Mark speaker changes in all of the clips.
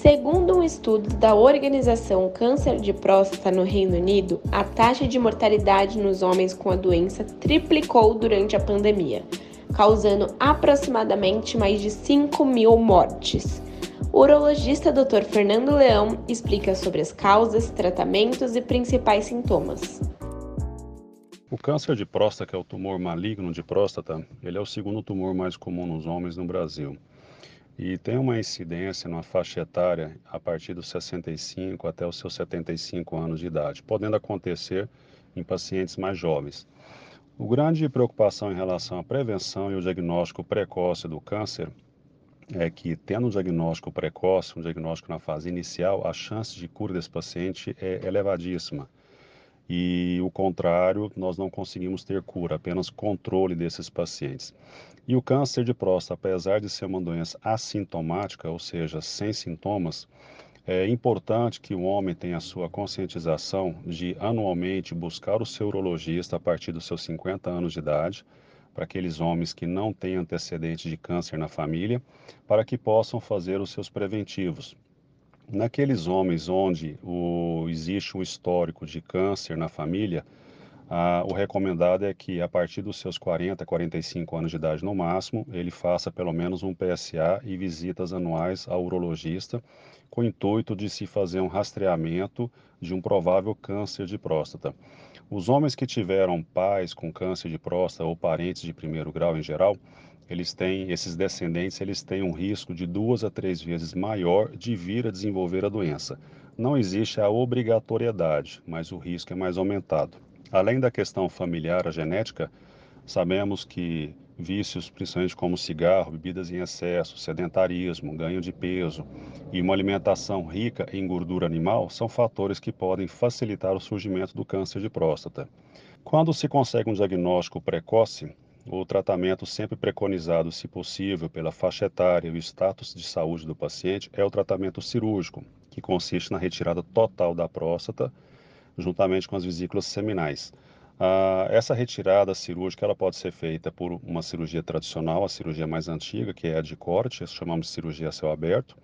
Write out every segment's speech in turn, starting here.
Speaker 1: Segundo um estudo da organização Câncer de Próstata no Reino Unido, a taxa de mortalidade nos homens com a doença triplicou durante a pandemia, causando aproximadamente mais de 5 mil mortes. O urologista Dr. Fernando Leão explica sobre as causas, tratamentos e principais sintomas.
Speaker 2: O câncer de próstata, que é o tumor maligno de próstata, ele é o segundo tumor mais comum nos homens no Brasil e tem uma incidência na faixa etária a partir dos 65 até os seus 75 anos de idade, podendo acontecer em pacientes mais jovens. O grande preocupação em relação à prevenção e o diagnóstico precoce do câncer é que, tendo um diagnóstico precoce, um diagnóstico na fase inicial, a chance de cura desse paciente é elevadíssima. E o contrário, nós não conseguimos ter cura, apenas controle desses pacientes. E o câncer de próstata, apesar de ser uma doença assintomática, ou seja, sem sintomas, é importante que o homem tenha a sua conscientização de anualmente buscar o seu urologista a partir dos seus 50 anos de idade, para aqueles homens que não têm antecedente de câncer na família, para que possam fazer os seus preventivos. Naqueles homens onde o, existe um histórico de câncer na família, o recomendado é que a partir dos seus 40, 45 anos de idade no máximo, ele faça pelo menos um PSA e visitas anuais ao urologista, com o intuito de se fazer um rastreamento de um provável câncer de próstata. Os homens que tiveram pais com câncer de próstata ou parentes de primeiro grau em geral, eles têm, esses descendentes, eles têm um risco de duas a três vezes maior de vir a desenvolver a doença. Não existe a obrigatoriedade, mas o risco é mais aumentado. Além da questão familiar, a genética, sabemos que vícios, principalmente como cigarro, bebidas em excesso, sedentarismo, ganho de peso e uma alimentação rica em gordura animal são fatores que podem facilitar o surgimento do câncer de próstata. Quando se consegue um diagnóstico precoce, o tratamento sempre preconizado, se possível, pela faixa etária e o status de saúde do paciente é o tratamento cirúrgico, que consiste na retirada total da próstata juntamente com as vesículas seminais. Ah, essa retirada cirúrgica ela pode ser feita por uma cirurgia tradicional, a cirurgia mais antiga, que é a de corte, chamamos de cirurgia a céu aberto.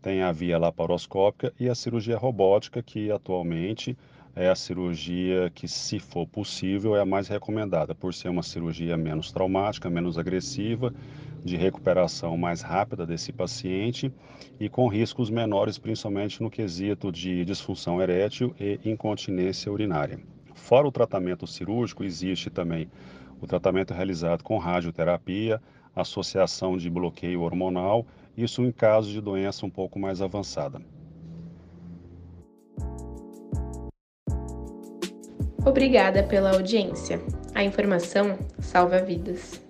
Speaker 2: Tem a via laparoscópica e a cirurgia robótica, que atualmente é a cirurgia que, se for possível, é a mais recomendada, por ser uma cirurgia menos traumática, menos agressiva de recuperação mais rápida desse paciente e com riscos menores, principalmente no quesito de disfunção erétil e incontinência urinária. Fora o tratamento cirúrgico, existe também o tratamento realizado com radioterapia, associação de bloqueio hormonal, isso em caso de doença um pouco mais avançada.
Speaker 1: Obrigada pela audiência. A informação salva vidas.